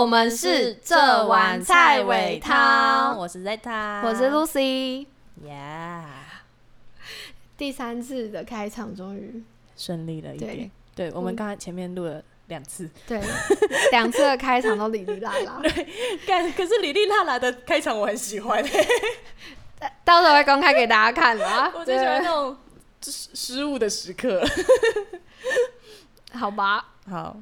我们是这碗菜尾汤，我是 Zeta，我是 Lucy。，Yeah，第三次的开场终于顺利了一对点。对，我们嗯刚才前面录了两次，对两次的开场都哩哩啦啦，干，可是哩哩啦啦的开场我很喜欢，到时候会公开给大家看啦。我最喜欢对那种失失误的时刻。好吧，好，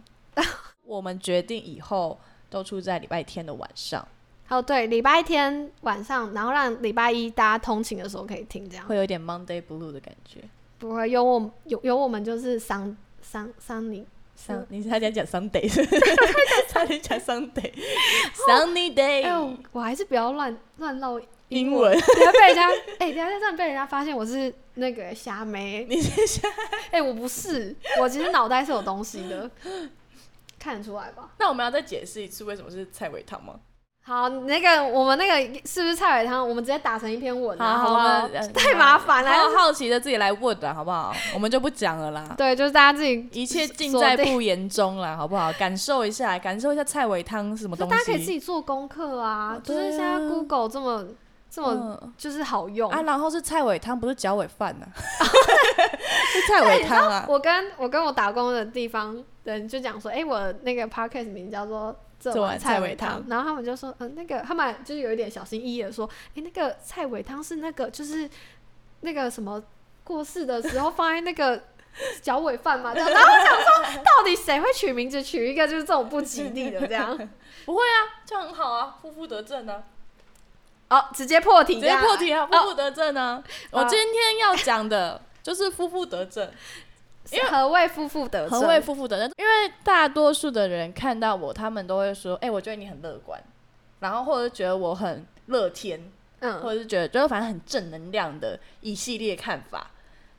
我们决定以后都出在礼拜天的晚上，哦对，礼拜天晚上，然后让礼拜一大家通勤的时候可以听，这样会有一点 Monday Blue 的感觉。不会有我有有我们就是桑桑桑尼桑，你是他在讲 Sunday，差点讲 Sunday，Sunny Day，，我还是不要乱乱唠英文。等下被人家哎、等下这样被人家发现我是那个虾妹，你是瞎？哎、我不是，我其实脑袋是有东西的，看得出来吧？那我们要再解释一次为什么是菜尾汤吗？好，那个我们那个是不是菜尾汤？我们直接打成一篇文啊，好不好太麻烦了。好好奇的自己来问的好不好？我们就不讲了啦。对，就是大家自己一切尽在不言中啦，好不好？感受一下，感受一下菜尾汤是什么东西大家可以自。己做功课啊，哦就是现在 Google 这么这么嗯就是好用。啊，然后是菜尾汤，不是脚尾饭呐，是菜尾汤啊。我跟我跟我打工的地方人就讲说，哎、我那个 podcast 名叫做这这碗碗菜菜尾汤，然后他们就说，嗯、那个他们就是有一点小心翼翼的说，哎、那个菜尾汤是那个就是那个什么过世的时候放在那个脚尾饭嘛，这样，然后我想说，到底谁会取名字取一个就是这种不吉利的这样？不会啊，这样很好啊，夫妇得正啊，哦，直接破题，直接破题啊，夫妇得正啊。我哦今天要讲的就是夫妇得正。因为何谓夫妇得正？何谓夫妇得正？因为大多数的人看到我，他们都会说：“哎、我觉得你很乐观。”然后或者觉得我很乐天，嗯，或者是觉得就是反正很正能量的一系列看法。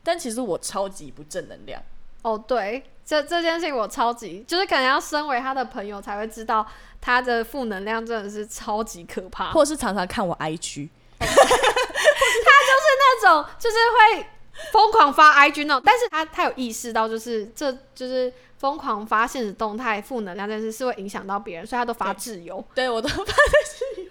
但其实我超级不正能量。哦，对，这这件事情我超级，就是可能要身为他的朋友才会知道，他的负能量真的是超级可怕。或是常常看我 IG，他就是那种就是会疯狂发 IG 那种，但是他他有意识到，就是这就是疯狂发现实动态负能量这件事是会影响到别人，所以他都发自由，对我都发自由。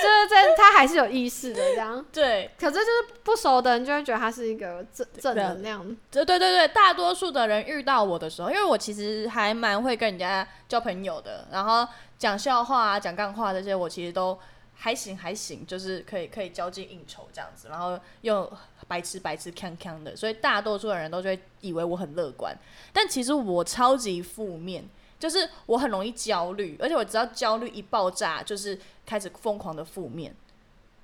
就 是这他还是有意识的这样。对，可是就是不熟的人就会觉得他是一个正正能量，对对对对，大多数的人遇到我的时候，因为我其实还蛮会跟人家交朋友的，然后讲笑话啊、讲干话这些，我其实都还行还行，就是可以可以交际应酬这样子，然后又白痴白痴康康的，所以大多数的人都就会以为我很乐观，但其实我超级负面。就是我很容易焦虑，而且我只要焦虑一爆炸，就是开始疯狂的负面。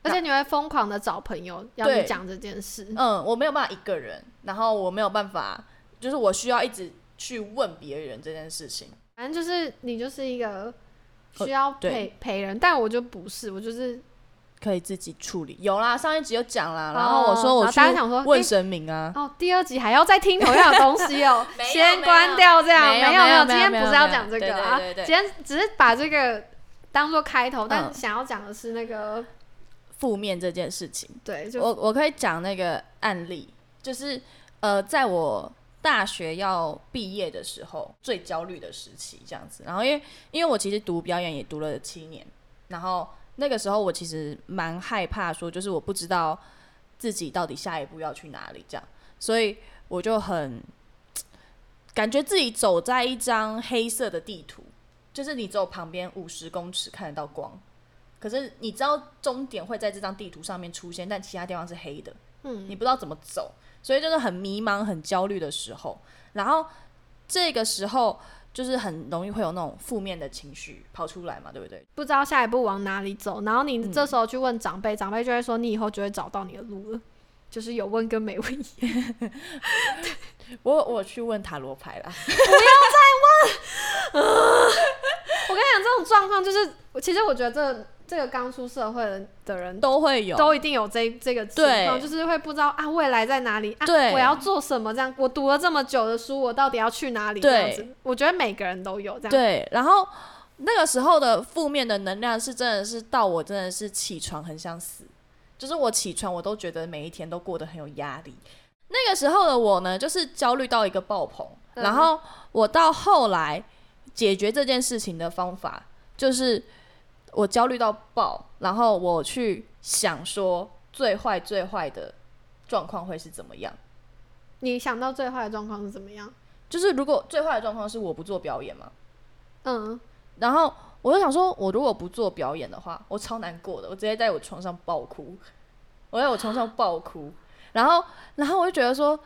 而且你会疯狂的找朋友要对你讲这件事。嗯，我没有办法一个人，然后我没有办法，就是我需要一直去问别人这件事情。反正就是你就是一个呃需要陪陪人，但我就不是，我就是可以自己处理，有啦，上一集有讲啦，然后我说我去想说问神明啊，哦，第二集还要再听同样的东西哦，先关掉这样，没有没有有，没有今天不是要讲这个啊，今天只是把这个当做开头，但嗯。想要讲的是那个负面这件事情，对，就我我可以讲那个案例，就是呃，在我大学要毕业的时候，最焦虑的时期这样子。然后因为因为我其实读表演也读了七年，然后那个时候我其实蛮害怕说，就是我不知道自己到底下一步要去哪里这样，所以我就很感觉自己走在一张黑色的地图，就是你只有旁边五十公尺看得到光。可是你知道终点会在这张地图上面出现，但其他地方是黑的，嗯你不知道怎么走，所以就是很迷茫、很焦虑的时候。然后这个时候就是很容易会有那种负面的情绪跑出来嘛，对不对？不知道下一步往哪里走，然后你嗯这时候去问长辈，长辈就会说你以后就会找到你的路了。就是有问跟没问一样，我我去问塔罗牌啦，我跟你讲，这种状况就是，其实我觉得这这个刚出社会的的人都会有，都一定有这这个情况，就是会不知道啊未来在哪里啊，我要做什么这样，我读了这么久的书，我到底要去哪里这样对子？我觉得每个人都有这样，对，然后那个时候的负面的能量是真的是到我真的是起床很想死，就是我起床我都觉得每一天都过得很有压力。那个时候的我呢，就是焦虑到一个爆棚，嗯。然后我到后来解决这件事情的方法就是我焦虑到爆，然后我去想说最坏最坏的状况会是怎么样。你想到最坏的状况是怎么样？就是如果最坏的状况是我不做表演嘛，嗯，然后我就想说，我如果不做表演的话，我超难过的，我直接在我床上爆哭，我在我床上爆哭，然后，然后我就觉得说，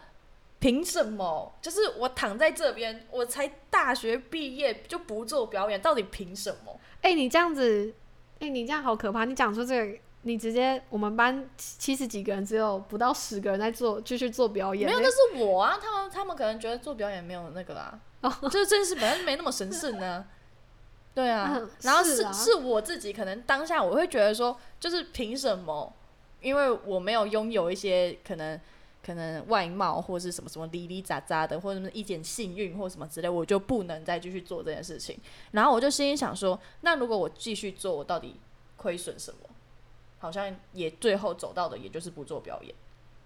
凭什么？就是我躺在这边，我才大学毕业就不做表演，到底凭什么？哎、你这样子，哎、你这样好可怕！你讲出这个，你直接我们班七十几个人，只有不到十个人在做，继续做表演、没有，欸那是我啊，他们他们可能觉得做表演没有那个啊，就是这件事本来就没那么神圣呢、对啊，嗯然后是是啊是我自己，可能当下我会觉得说，就是凭什么？因为我没有拥有一些可能可能外貌或是什么什么哩哩杂杂的，或者什么一点幸运或什么之类，我就不能再继续做这件事情。然后我就心里想说，那如果我继续做，我到底亏损什么？好像也最后走到的也就是不做表演。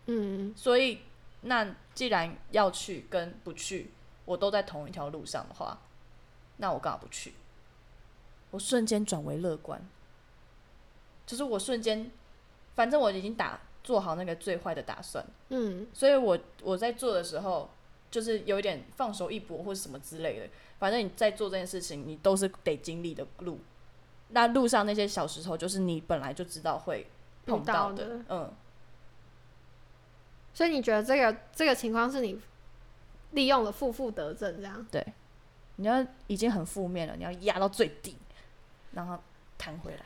嗯，所以，那既然要去跟不去，我都在同一条路上的话，那我干嘛不去？我瞬间转为乐观，就是我瞬间，反正我已经打做好那个最坏的打算，嗯，所以我我在做的时候，就是有一点放手一搏或者什么之类的。反正你在做这件事情，你都是得经历的路。那路上那些小石头，就是你本来就知道会碰到的，的嗯。所以你觉得这个这个情况是你利用了负负得正这样？对你要已经很负面了，你要压到最低，然后弹回来。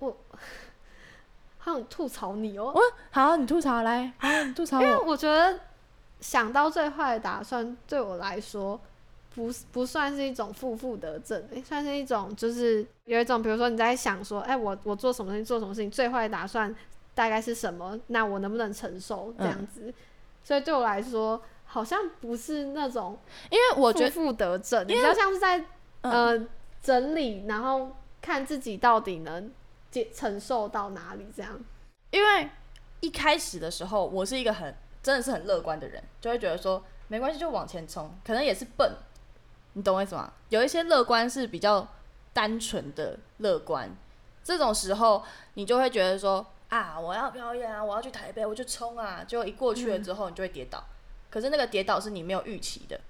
好想吐槽你哦、好，你吐槽来，好，你吐槽因为我。我觉得想到最坏的打算，对我来说不是不算是一种负负得正、欸，算是一种就是有一种，比如说你在想说，哎、我我做什么事情，做什么事情，最坏的打算大概是什么？那我能不能承受这样子？所以对我来说，好像不是那种因为我觉得，负负得正，比较像是在、嗯，呃整理，然后看自己到底能接承受到哪里这样。因为一开始的时候，我是一个很真的是很乐观的人，就会觉得说没关系，就往前冲。可能也是笨，你懂我意思吗？有一些乐观是比较单纯的乐观，这种时候你就会觉得说啊，我要表演啊，我要去台北，我就冲啊。结果一过去了之后，你就会跌倒。可是那个跌倒是你没有预期的，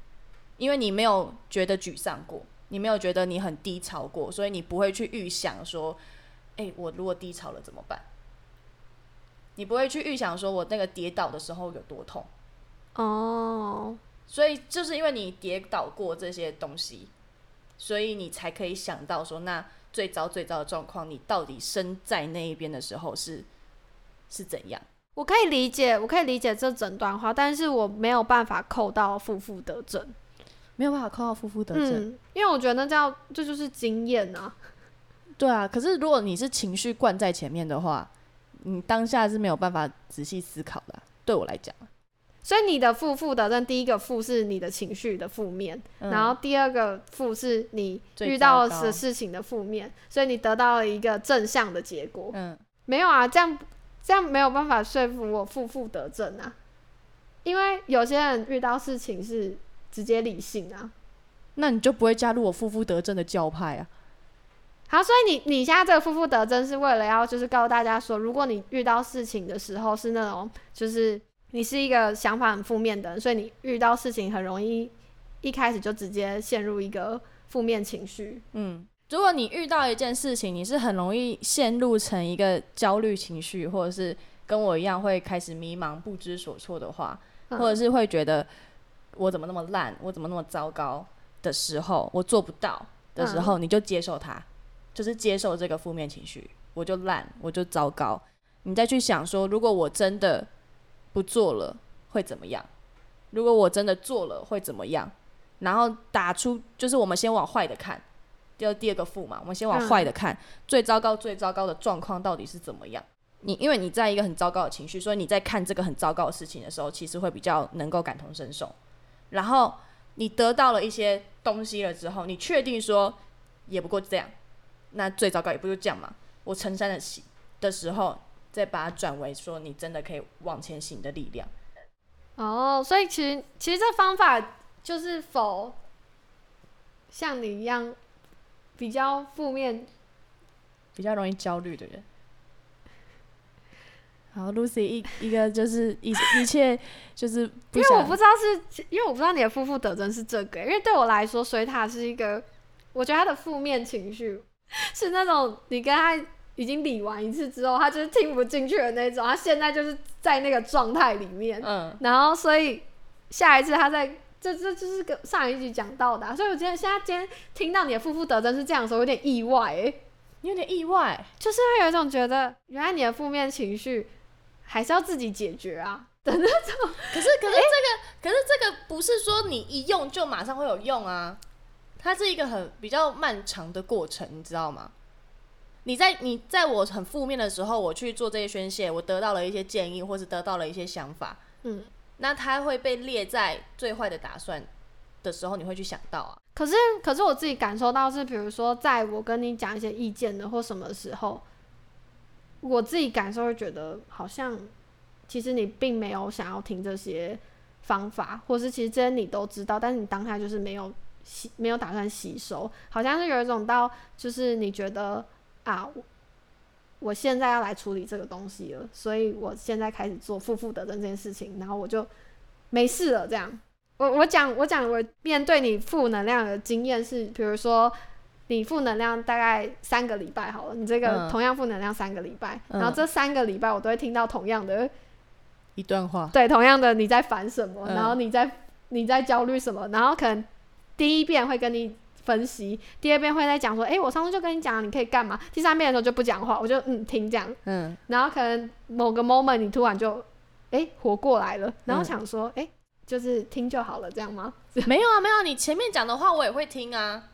因为你没有觉得沮丧过，你没有觉得你很低潮过，所以你不会去预想说，哎、我如果低潮了怎么办？你不会去预想说我那个跌倒的时候有多痛，哦，所以就是因为你跌倒过这些东西，所以你才可以想到说，那最糟最糟的状况，你到底身在那一边的时候是是怎样？我可以理解，我可以理解这整段话，但是我没有办法扣到负负得正。没有办法扣到负负得正。嗯，因为我觉得那叫这就是经验啊。对啊，可是如果你是情绪灌在前面的话，你当下是没有办法仔细思考的啊、对我来讲，所以你的负负得正，第一个负是你的情绪的负面，嗯然后第二个负是你遇到的事情的负面，所以你得到了一个正向的结果。嗯，没有啊，这样这样没有办法说服我负负得正啊，因为有些人遇到事情是直接理性啊。那你就不会加入我负负得正的教派啊？好，所以你你现在这个负负得正是为了要就是告诉大家说，如果你遇到事情的时候是那种就是你是一个想法很负面的人，所以你遇到事情很容易一开始就直接陷入一个负面情绪。嗯，如果你遇到一件事情，你是很容易陷入成一个焦虑情绪，或者是跟我一样会开始迷茫、不知所措的话，嗯或者是会觉得我怎么那么烂，我怎么那么糟糕的时候，我做不到的时候，你就接受它，就是接受这个负面情绪，我就烂，我就糟糕。你再去想说，如果我真的不做了，会怎么样？如果我真的做了，会怎么样？然后打出，就是我们先往坏的看，第二第二个负嘛，我们先往坏的看，最糟糕最糟糕的状况到底是怎么样？你因为你在一个很糟糕的情绪，所以你在看这个很糟糕的事情的时候，其实会比较能够感同身受。然后你得到了一些东西了之后，你确定说也不过这样，那最糟糕也不就这样嘛？我承担得起的时候，再把它转为说你真的可以往前行的力量。哦，所以其实其实这方法就是否像你一样比较负面，比较容易焦虑的人。好，Lucy 一一个就是一一切就是因为我不知道是因为我不知道你的负负得正是这个，因为对我来说，水塔是一个，我觉得他的负面情绪 是那种你跟他已经理完一次之后，他就是听不进去的那种，他现在就是在那个状态里面，嗯，然后所以下一次他在这这就是跟上一集讲到的啊、所以我今天现在今天听到你的负负得正是这样的时候，有点意外诶、你有点意外，就是会有一种觉得原来你的负面情绪还是要自己解决啊。的那种。可是可是这个，可是这个不是说你一用就马上会有用啊，它是一个很比较漫长的过程，你知道吗？你在你在我很负面的时候，我去做这些宣泄，我得到了一些建议，或是得到了一些想法，嗯，那它会被列在最坏的打算的时候，你会去想到啊。可是可是我自己感受到是，比如说在我跟你讲一些意见的或什么时候，我自己感受会觉得好像其实你并没有想要听这些方法，或是其实这些你都知道，但是你当下就是没有吸没有打算吸收，好像是有一种到就是你觉得啊。我我现在要来处理这个东西了，所以我现在开始做负负得正这件事情，然后我就没事了。这样，我我讲我讲我面对你负能量的经验是，比如说你负能量大概三个礼拜好了，你这个嗯同样负能量三个礼拜，嗯然后这三个礼拜我都会听到同样的，一段话，对，同样的你在烦什么，嗯然后你在你在焦虑什么，然后可能第一遍会跟你分析，第二遍会在讲说，诶，我上次就跟你讲你可以干嘛，第三遍的时候就不讲话，我就嗯听这样，嗯，然后可能某个 moment 你突然就诶活过来了，然后嗯想说，诶，就是听就好了，这样吗？没有啊，没有啊，你前面讲的话我也会听啊。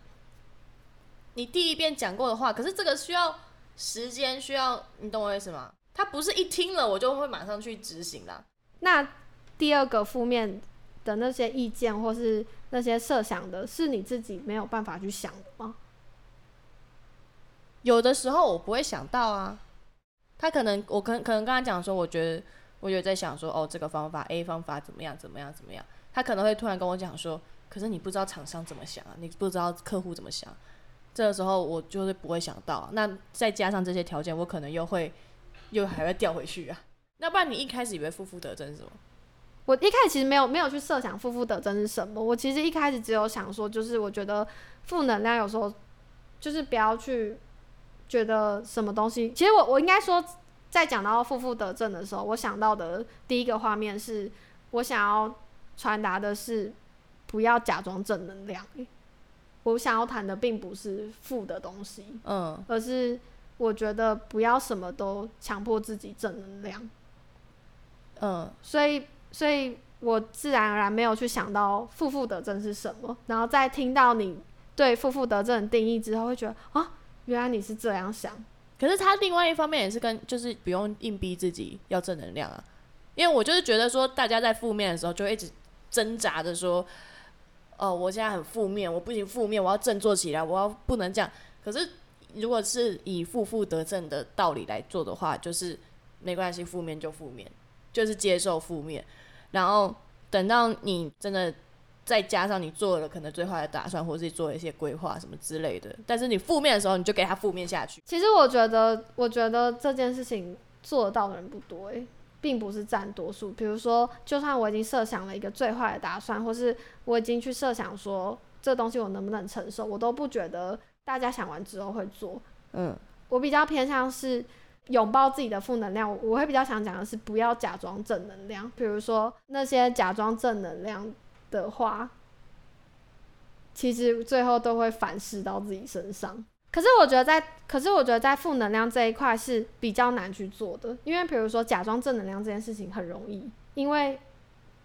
你第一遍讲过的话，可是这个需要时间，需要你懂我意思吗？他不是一听了我就会马上去执行的。那第二个负面的那些意见或是那些设想的，是你自己没有办法去想的吗？有的时候我不会想到啊，他可能我可可能跟他讲说，我觉得我有在想说，哦，这个方法 A 方法怎么样怎么样怎么样，他可能会突然跟我讲说，可是你不知道厂商怎么想啊，你不知道客户怎么想，这个时候我就是不会想到、那再加上这些条件，我可能又会又还会掉回去啊。那不然你一开始以为负负得正是什么？我一开始其实没有没有去设想负负得正是什么，我其实一开始只有想说，就是我觉得负能量有时候就是不要去觉得什么东西。其实我我应该说，在讲到负负得正的时候，我想到的第一个画面是我想要传达的是不要假装正能量。我想要谈的并不是负的东西，嗯而是我觉得不要什么都强迫自己正能量。嗯所以，所以我自然而然没有去想到负负得正是什么，然后在听到你对负负得正的定义之后，会觉得啊，原来你是这样想。可是他另外一方面也是跟就是不用硬逼自己要正能量啊，因为我就是觉得说大家在负面的时候就一直挣扎着说，哦，我现在很负面，我不行负面，我要振作起来，我要不能这样。可是如果是以负负得正的道理来做的话，就是没关系，负面就负面，就是接受负面，然后等到你真的再加上你做了可能最坏的打算，或者是做了一些规划什么之类的，但是你负面的时候，你就给他负面下去。其实我觉得，我觉得这件事情做得到的人不多诶、并不是占多数。比如说，就算我已经设想了一个最坏的打算，或是我已经去设想说这东西我能不能承受，我都不觉得大家想完之后会做。嗯我比较偏向是拥抱自己的负能量，我会比较想讲的是不要假装正能量。比如说那些假装正能量的话，其实最后都会反噬到自己身上。可是我觉得在，可是我觉得在负能量这一块是比较难去做的，因为比如说假装正能量这件事情很容易，因为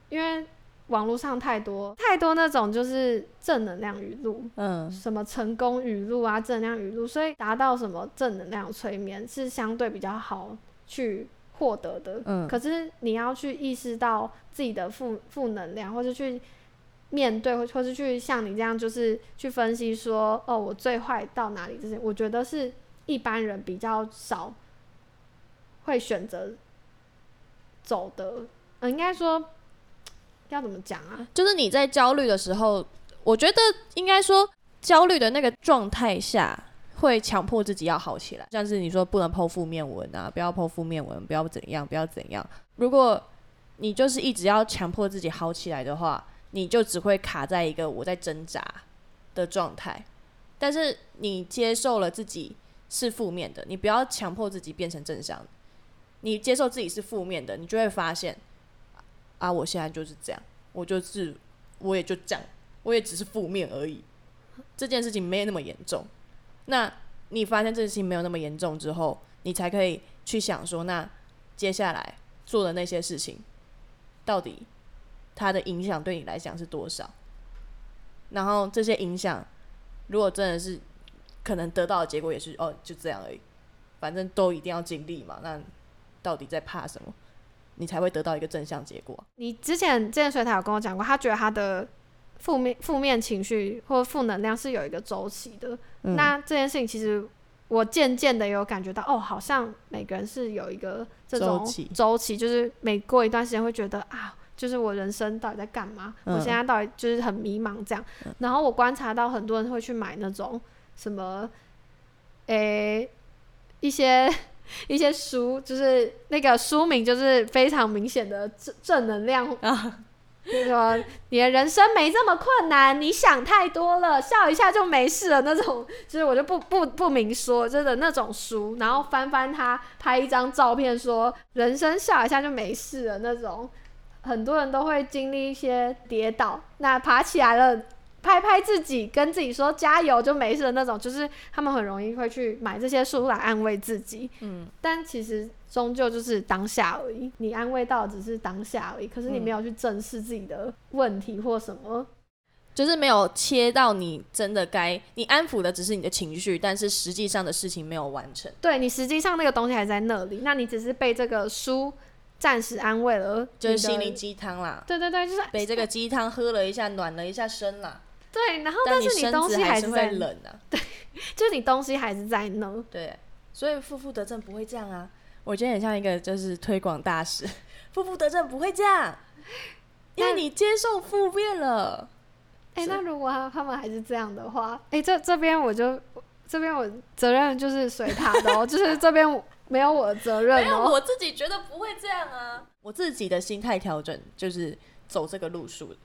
因为网络上太多太多那种就是正能量语录，嗯什么成功语录啊、正能量语录，所以达到什么正能量催眠是相对比较好去获得的。嗯可是你要去意识到自己的负负能量，或者去面对，或或是去像你这样，就是去分析说，哦，我最坏到哪里这些，我觉得是一般人比较少会选择走的。呃，应该说要怎么讲啊？就是你在焦虑的时候，我觉得应该说，焦虑的那个状态下，会强迫自己要好起来，像是你说不能剖负面文啊，不要剖负面文，不要怎样，不要怎样。如果你就是一直要强迫自己好起来的话，你就只会卡在一个我在挣扎的状态。但是你接受了自己是负面的，你不要强迫自己变成正向。你接受自己是负面的，你就会发现，啊，我现在就是这样，我就是，我也就这样，我也只是负面而已。这件事情没有那么严重。那你发现这件事情没有那么严重之后，你才可以去想说，那接下来做的那些事情，到底它的影响对你来讲是多少？然后这些影响，如果真的是可能得到的结果也是哦，就这样而已，反正都一定要经历嘛。那到底在怕什么？你才会得到一个正向结果。你之前之前水塔有跟我讲过，他觉得他的负面负面情绪或负能量是有一个周期的。嗯那这件事情其实我渐渐的有感觉到，哦，好像每个人是有一个这种周期周期，就是每过一段时间会觉得啊。就是我人生到底在干嘛？嗯我现在到底就是很迷茫这样。然后我观察到很多人会去买那种什么，诶、一些 一些书，就是那个书名就是非常明显的正正能量啊，就是说你的人生没这么困难，你想太多了，笑一下就没事了那种，就是我就不不不明说，真的那种书，然后翻翻它，拍一张照片说人生笑一下就没事了那种，很多人都会经历一些跌倒，那爬起来了。拍拍自己，跟自己说加油就没事的那种，就是他们很容易会去买这些书来安慰自己。嗯，但其实终究就是当下而已，你安慰到只是当下而已，可是你嗯没有去正视自己的问题或什么。就是没有切到你真的该你安抚的只是你的情绪，但是实际上的事情没有完成，对你实际上那个东西还在那里，那你只是被这个书暂时安慰了，就是心灵鸡汤啦。对对对，就是被这个鸡汤喝了一下，暖了一下身啦，对，然后但是你东西还是在会，冷啊。对就是你东西还是在那。对，所以负负得正不会这样啊。我觉得很像一个就是推广大使，负负得正不会这样，因为那你接受负面了。哎、是那如果他他们还是这样的话，哎、这这边我就这边我责任就是随他的哦，就是这边没有我的责任 没有，哦。我自己觉得不会这样啊。我自己的心态调整就是走这个路数的。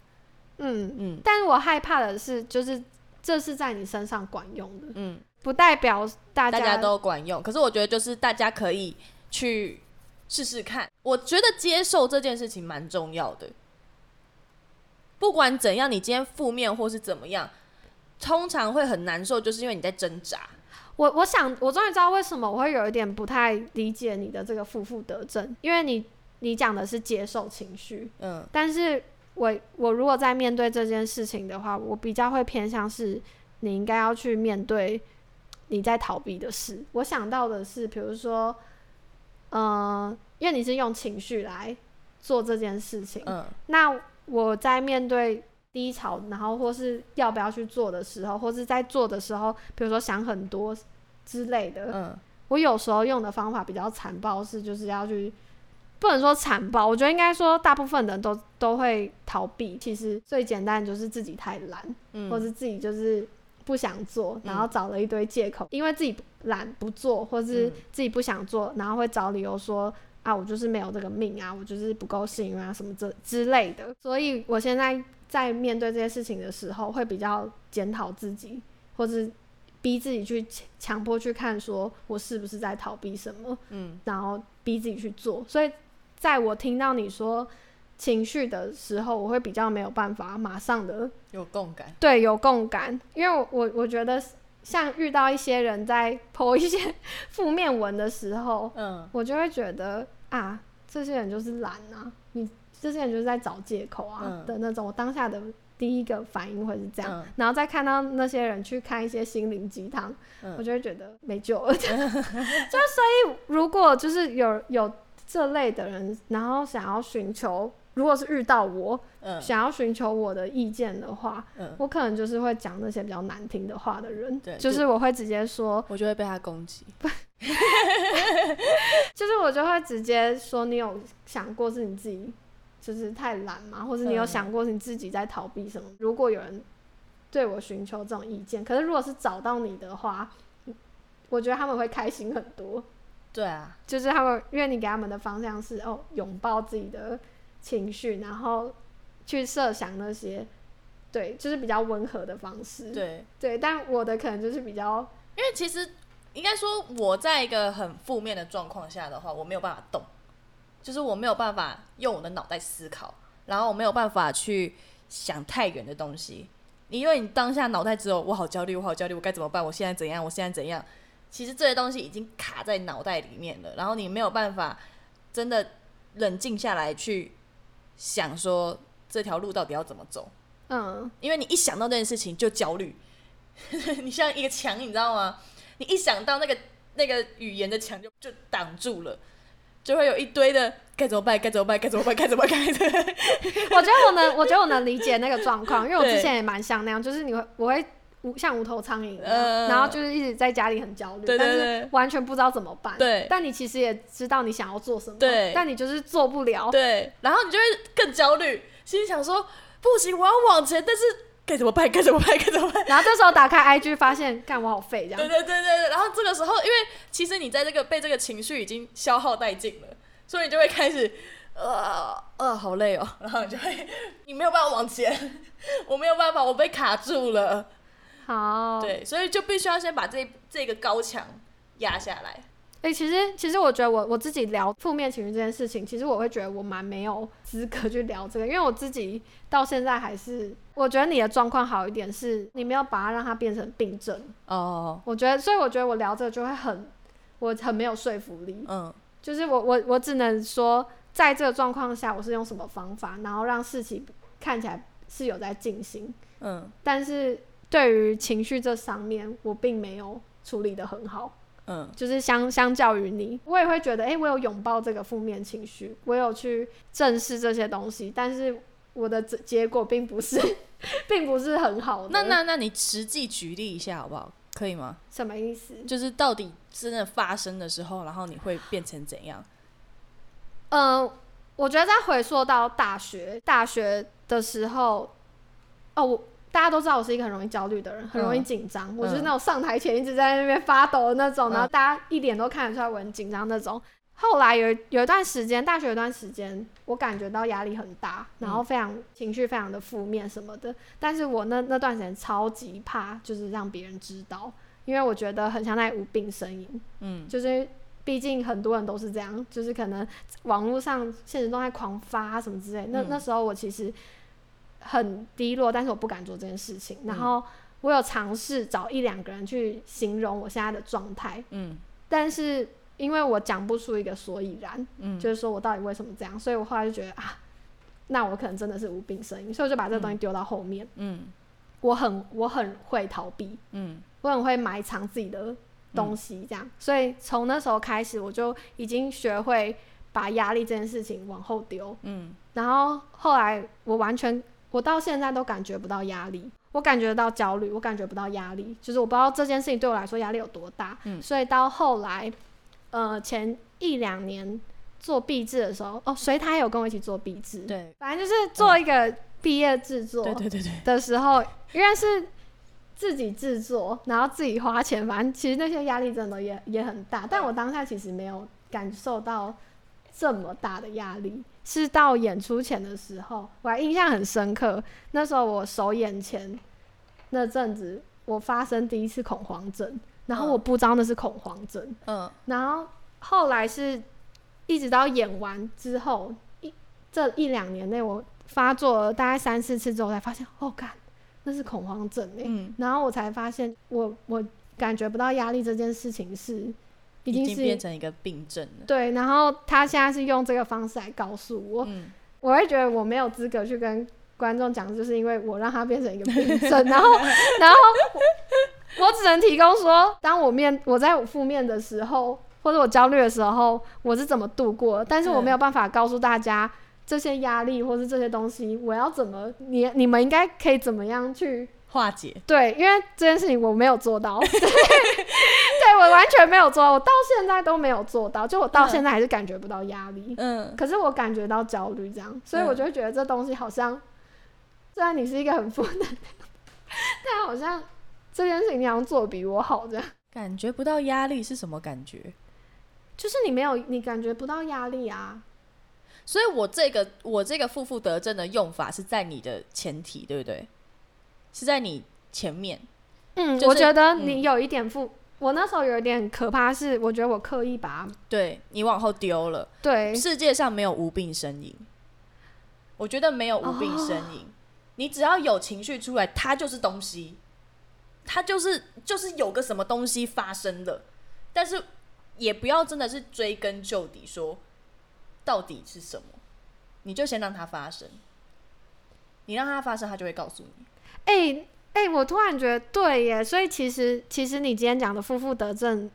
嗯，嗯但是我害怕的是，就是这是在你身上管用的，嗯，不代表大家大家都管用。可是我觉得就是大家可以去试试看。我觉得接受这件事情蛮重要的。不管怎样，你今天负面或是怎么样，通常会很难受，就是因为你在挣扎。我我想，我终于知道为什么我会有一点不太理解你的这个负负得正，因为你你讲的是接受情绪，嗯但是我我如果在面对这件事情的话，我比较会偏向是你应该要去面对你在逃避的事。我想到的是，比如说，嗯、因为你是用情绪来做这件事情，嗯那我在面对低潮，然后或是要不要去做的时候，或是在做的时候，比如说想很多之类的，嗯我有时候用的方法比较残暴，是就是要去，不能说残暴，我觉得应该说大部分人都都会逃避。其实最简单就是自己太懒，或嗯是自己就是不想做，然后找了一堆借口，因为自己懒不做，或是嗯自己不想做，然后会找理由说啊，我就是没有这个命啊，我就是不够幸运啊，什么这之类的。所以我现在在面对这些事情的时候，会比较检讨自己，或是逼自己去强强迫去看，说我是不是在逃避什么，嗯然后逼自己去做。所以在我听到你说情绪的时候，我会比较没有办法马上的有共感。对，有共感，因为我我我觉得像遇到一些人在 剖一些 负面文的时候，嗯我就会觉得啊，这些人就是懒啊，你这些人就是在找借口啊、嗯的那种。我当下的第一个反应会是这样，嗯然后再看到那些人去看一些心灵鸡汤，嗯我就会觉得没救了。就所以，如果就是有有这类的人，然后想要寻求，如果是遇到我，嗯想要寻求我的意见的话，嗯，我可能就是会讲那些比较难听的话的人，对就是我会直接说，我就会被他攻击。就是我就会直接说，你有想过是你自己就是太懒吗？或者你有嗯想过是你自己在逃避什么？如果有人对我寻求这种意见。可是如果是找到你的话，我觉得他们会开心很多。对啊，就是他们，因为你给他们的方向是哦，拥抱自己的情绪，然后去设想那些，对，就是比较温和的方式。对，对，但我的可能就是比较，因为其实应该说我在一个很负面的状况下的话，我没有办法动，就是我没有办法用我的脑袋思考，然后我没有办法去想太远的东西，因为你当下脑袋只有我好焦虑，我好焦虑，我该怎么办？我现在怎样？我现在怎样？其实这些东西已经卡在脑袋里面了，然后你没有办法真的冷静下来去想说这条路到底要怎么走，嗯，因为你一想到这件事情就焦虑，你像一个墙，你知道吗？你一想到那个那个语言的墙就就挡住了，就会有一堆的该怎么办？该怎么办？该怎么办？该怎么办？我觉得我能，我觉得我能理解那个状况，因为我之前也蛮像那样，就是你会，我会无像无头苍蝇然后就是一直在家里很焦虑，但是完全不知道怎么办。对但你其实也知道你想要做什么，对但你就是做不了。对，然后你就会更焦虑，心里想说不行，我要往前，但是该怎么办？该怎么办？该怎么办？然后这时候打开 IG，发现干我好废这样。对对对对对，然后这个时候，因为其实你在这个被这个情绪已经消耗殆尽了，所以你就会开始，呃呃，好累哦，然后你就会，你没有办法往前，我没有办法，我被卡住了，好，对，所以就必须要先把这这个高墙压下来。哎、其实其实我觉得我我自己聊负面情绪这件事情，其实我会觉得我蛮没有资格去聊这个，因为我自己到现在还是，我觉得你的状况好一点是，你没有把它让它变成病症。哦，我觉得，所以我觉得我聊这个就会很，我很没有说服力。嗯就是我我我只能说，在这个状况下，我是用什么方法，然后让事情看起来是有在进行，嗯但是对于情绪这上面，我并没有处理的很好。嗯就是相相较于你，我也会觉得，哎、我有拥抱这个负面情绪，我有去正视这些东西，但是我的结结果并不是，并不是很好的。那那那你实际举例一下好不好？可以吗？什么意思？就是到底真的发生的时候，然后你会变成怎样？嗯、我觉得在回溯到大学，大学的时候，哦，我大家都知道我是一个很容易焦虑的人，很容易嗯紧张。我就是嗯那种上台前一直在那边发抖的那种，嗯然后大家一点都看得出来我很紧张那种。后来有有一段时间，大学有一段时间，我感觉到压力很大，然后非常情绪非常的负面什么的。但是我那那段时间超级怕，就是让别人知道，因为我觉得很像在无病呻吟。嗯就是毕竟很多人都是这样，就是可能网络上现实动态狂发什么之类。那嗯那时候我其实很低落，但是我不敢做这件事情。然嗯后我有尝试找一两个人去形容我现在的状态，嗯。但是因为我讲不出一个所以然，嗯。就是说我到底为什么这样，所以我后来就觉得啊，那我可能真的是无病呻吟，所以我就把这个东西丢到后面。嗯。我很我很会逃避，嗯。我很会埋藏自己的东西，这样，所以从那时候开始，我就已经学会把压力这件事情往后丢。嗯。然后后来我完全，我到现在都感觉不到压力，我感觉到焦虑，我感觉不到压力，就是我不知道这件事情对我来说压力有多大。嗯所以到后来，呃，前一两年做毕制的时候，哦，随他有跟我一起做毕制，对反正就是做一个毕业制作。对对对对，的时候，因为是自己制作，然后自己花钱，反正其实那些压力真的也也很大。但我当下其实没有感受到这么大的压力，是到演出前的时候，我还印象很深刻。那时候我首演前那阵子，我发生第一次恐慌症，然后我不知道那是恐慌症，嗯。然后后来是一直到演完之后一这一两年内，我发作了大概三四次之后，才发现哦，干，那是恐慌症哎、嗯，然后我才发现我我感觉不到压力这件事情是已已经经是变成一个病症了。对，然后他现在是用这个方式来告诉我，嗯。我会觉得我没有资格去跟观众讲，就是因为我让他变成一个病症，然后然后我我只能提供说，当我面我在负面的时候，或者我焦虑的时候，我是怎么度过的，但是我没有办法告诉大家这些压力或是这些东西，我要怎么你你们应该可以怎么样去化解。对，因为这件事情我没有做到，对，对我完全没有做到，我到现在都没有做到，就我到现在还是感觉不到压力。嗯可是我感觉到焦虑，这样，所以我就会觉得这东西好像，虽然你是一个很负能量，但好像这件事情你好像做比我好，这样感觉不到压力是什么感觉？就是你没有你感觉不到压力啊。所以我这个我这个负负得正的用法是在你的前提，对不对？是在你前面。嗯，就是我觉得嗯你有一点负，我那时候有一点可怕是，我觉得我刻意把它对你往后丢了。对世界上没有无病呻吟，我觉得没有无病呻吟。你只要有情绪出来，它就是东西，它就是就是有个什么东西发生了，但是也不要真的是追根究底说到底是什么，你就先让它发生。你让它发生，它就会告诉你。哎哎、我突然觉得对耶，所以其实其实你今天讲的负负得正，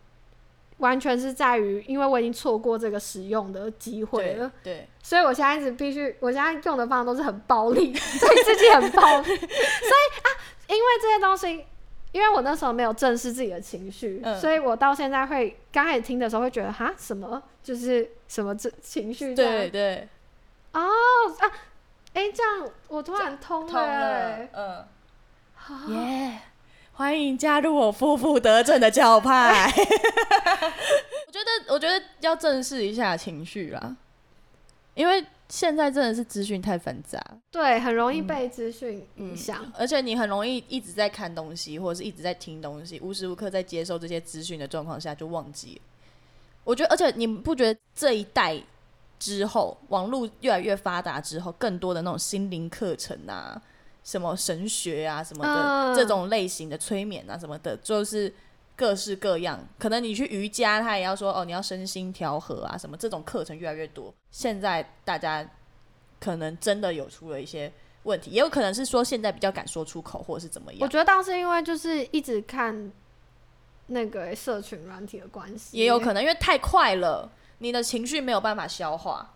完全是在于，因为我已经错过这个使用的机会对了，对，所以我现在一直必须，我现在用的方法都是很暴力，对自己很暴力，所以啊，因为这些东西。因为我那时候没有正视自己的情绪，嗯所以我到现在会刚开始听的时候会觉得哈什么？就是什么这情绪对对，哦啊，哎、这样我突然通通了了欸，，嗯，耶、欢迎加入我负负得正的教派。我觉得，我觉得要正视一下情绪啦，因为现在真的是资讯太繁杂，对，很容易嗯被资讯影响。而且你很容易一直在看东西，或者是一直在听东西，无时无刻在接受这些资讯的状况下就忘记了。我觉得，而且你不觉得这一代之后，网络越来越发达之后，更多的那种心灵课程啊，什么神学啊什么的，嗯这种类型的催眠啊什么的，就是各式各样。可能你去瑜伽，他也要说哦，你要身心调和啊什么，这种课程越来越多。现在大家可能真的有出了一些问题，也有可能是说现在比较敢说出口，或者是怎么样，我觉得倒是因为就是一直看那个欸社群软体的关系，也有可能因为太快了，你的情绪没有办法消化，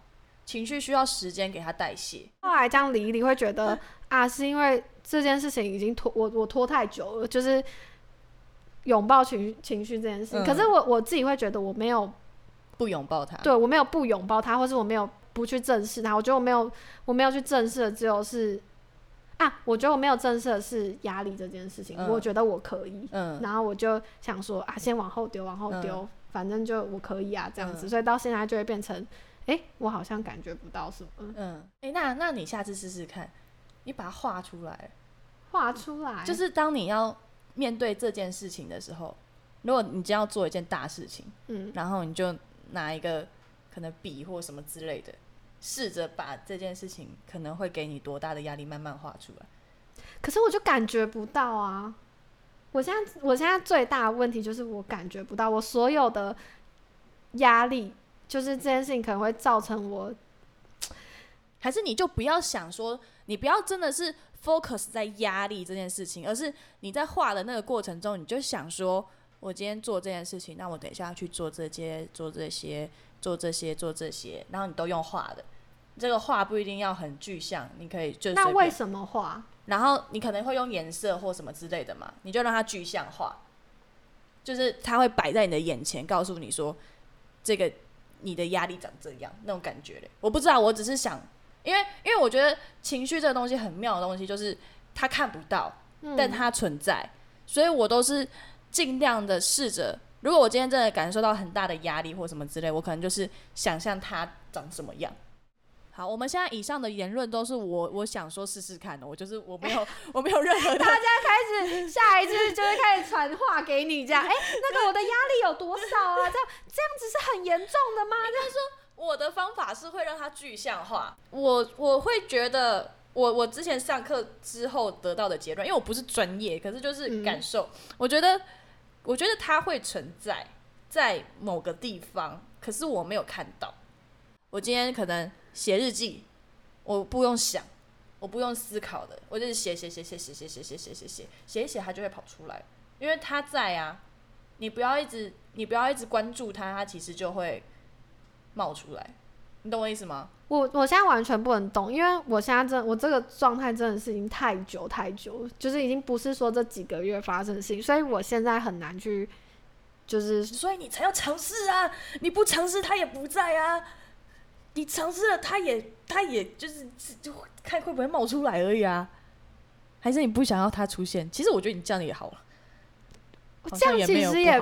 情绪需要时间给它代谢。后来这样理一理，会觉得啊，是因为这件事情已经拖我我拖太久了，就是拥抱情绪情绪这件事可是我我自己会觉得我没有不拥抱他，对我没有不拥抱他，或是我没有不去正视他。我觉得我没有我没有去正视的只有是啊，我觉得我没有正视的是压力这件事情。嗯我觉得我可以，嗯，然后我就想说啊，先往后丢，往后丢，反正就我可以啊，这样子。嗯所以到现在就会变成，哎、我好像感觉不到什么，嗯，哎、那那你下次试试看，你把它画出来，画出来，就是当你要面对这件事情的时候，如果你今天要做一件大事情，嗯，然后你就拿一个可能笔或什么之类的，试着把这件事情可能会给你多大的压力慢慢画出来。可是我就感觉不到啊。我现在我现在最大的问题就是我感觉不到，我所有的压力，就是这件事情可能会造成我还是你就不要想说，你不要真的是 focus 在压力这件事情，而是你在画的那个过程中，你就想说，我今天做这件事情，那我等一下要去做这些，做这些，做这些，做这些，然后你都用画的。这个画不一定要很具象，你可以就是那为什么画？然后你可能会用颜色或什么之类的嘛，你就让它具象化，就是它会摆在你的眼前，告诉你说这个你的压力长这样那种感觉嘞。我不知道，我只是想，因为因为我觉得情绪这个东西很妙的东西，就是它看不到，但它存在，所以我都是尽量的试着。如果我今天真的感受到很大的压力或什么之类，我可能就是想象它长什么样。好，我们现在以上的言论都是我我想说试试看的，我就是我没有我没有任何的大家开始下一次就会开始传话给你，这样，哎、那个我的压力有多少啊？这样这样子是很严重的吗？我的方法是会让它具象化。我我会觉得，我我之前上课之后得到的结论，因为我不是专业，可是就是嗯感受，我觉得我觉得它会存在在某个地方，可是我没有看到。我今天可能写日记，我不用想，我不用思考的，我就是写写写写写写写写写写写写一写，它就会跑出来，因为它在啊。你不要一直，你不要一直关注它，它其实就会冒出来。你懂我意思吗？我我现在完全不能懂，因为我现在真我这个状态真的是已经太久太久了，就是已经不是说这几个月发生的事情，所以我现在很难去，就是所以你才要尝试啊！你不尝试，它也不在啊。你尝试了，它也，它也就是就看会不会冒出来而已啊。还是你不想要它出现？其实我觉得你这样也好了，我这样其实也。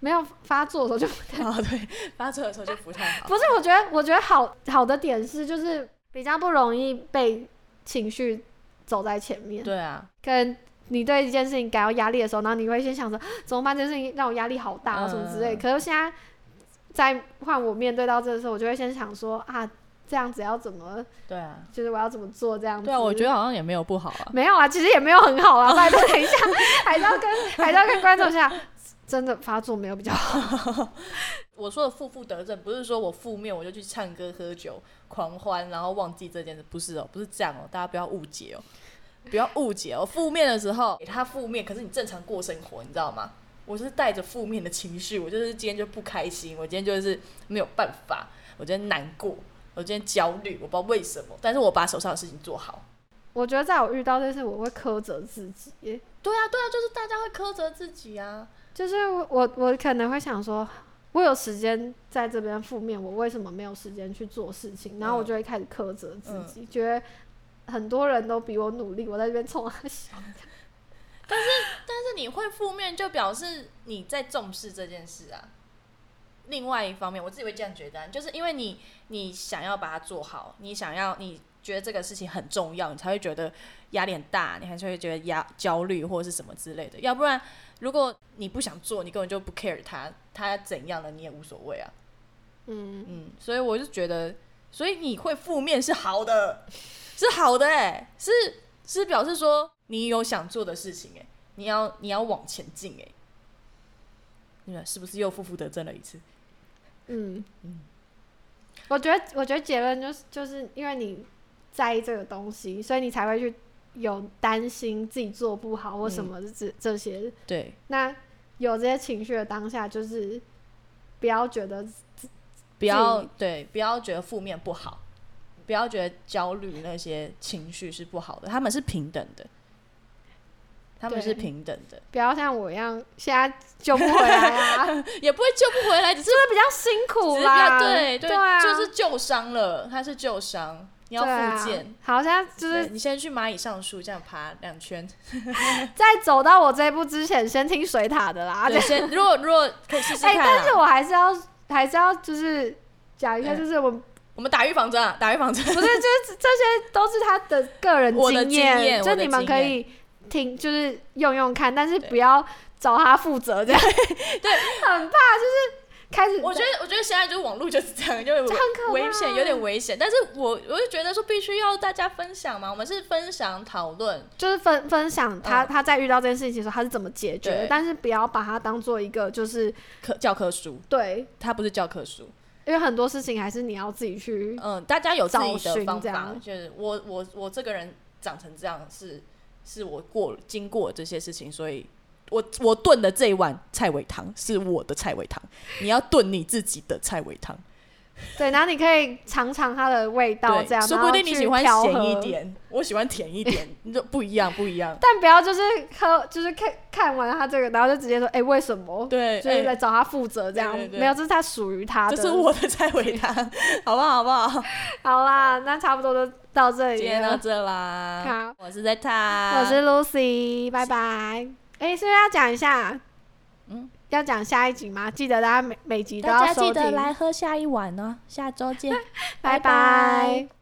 没有发作的时候就不太好，对，发作的时候就不太好。不是，我觉得我觉得好好的点是，就是比较不容易被情绪走在前面。对啊，跟你对一件事情感到压力的时候，然后你会先想着怎么办，这件事情让我压力好大、啊，嗯什么之类。可是现在在换我面对到这的时候，我就会先想说啊，这样子要怎么，对啊，就是我要怎么做这样子。对啊，我觉得好像也没有不好啊。没有啊，其实也没有很好啊。拜托，等一下，还是要跟 还是要跟观众下，真的发作没有比较好。我说的负负得正，不是说我负面我就去唱歌、喝酒、狂欢，然后忘记这件事，不是哦，不是这样哦，大家不要误解哦，不要误解哦。负面的时候给他负面，可是你正常过生活，你知道吗？我是带着负面的情绪，我就是今天就不开心，我今天就是没有办法，我今天难过，我今天焦虑，我不知道为什么，但是我把手上的事情做好。我觉得在我遇到这事，我会苛责自己，对啊，对啊，就是大家会苛责自己啊。就是我我我可能会想说，我有时间在这边负面，我为什么没有时间去做事情？然后我就会开始苛责自己，觉得很多人都比我努力，我在这边冲啊笑。但是但是你会负面，就表示你在重视这件事啊。另外一方面，我自己会这样觉得啊，就是因为你你想要把它做好，你想要你觉得这个事情很重要，你才会觉得压力很大，你还是会觉得压焦虑或者是什么之类的。要不然，如果你不想做，你根本就不 care 它，它怎样了你也无所谓啊。嗯，嗯，所以我就觉得，所以你会负面是好的，是好的哎、是是表示说你有想做的事情哎、你要你要往前进哎、你们是不是又负负得正了一次？嗯，我觉得，我觉得结论就是，就是因为你在意这个东西，所以你才会去有担心自己做不好或什么的这、这些。对，那有这些情绪的当下，就是不要觉得不要对，不要觉得负面不好，不要觉得焦虑那些情绪是不好的，他们是平等的，他们是平等的，不要像我一样，现在救不回来啊，也不会救不回来，只是会比较辛苦啦。对对啊，就是旧伤了，他是旧伤，你要复健。好像就是你先去蚂蚁上树，这样爬两圈。在走到我这一步之前，先听水塔的啦。对，先如果如果可以试试哎、看、但是啊。我还是要还是要就是讲一下，哎就是我们我们打预防针啊，打预防针。不是，就是 这些都是他的个人经验，就你们可以听，就是用用看，但是不要找他负责，这样。对，很怕就是开始，我觉得，我觉得现在就是网络就是这样，就很危险，有点危险。但是我我就觉得说，必须要大家分享嘛，我们是分享讨论，就是分分享他、嗯。他在遇到这件事情的时候他是怎么解决的，但是不要把它当做一个就是课教科书，对，它不是教科书。因为很多事情还是你要自己去，嗯，大家有自己的方法就是我我我这个人长成这样是是我过经过这些事情，所以我我炖的这一碗菜尾汤是我的菜尾汤，你要炖你自己的菜尾汤。对，然后你可以尝尝它的味道，这样，说不定你喜欢调咸一和，点，我喜欢甜一点，你就不一样不一样。但不要就是喝，就是看看完他这个，然后就直接说，哎、为什么？对，就是哎来找他负责这样，没有，这是他属于他的。这是我的菜尾汤，好不好？好不好？好啦，那差不多就到这里今天到。这啦。好，我是在他，我是 Lucy，拜拜。哎、是不是要讲一下？嗯，要讲下一集吗？记得大家每每集都要收听。喝下一碗哦，下周见。拜拜。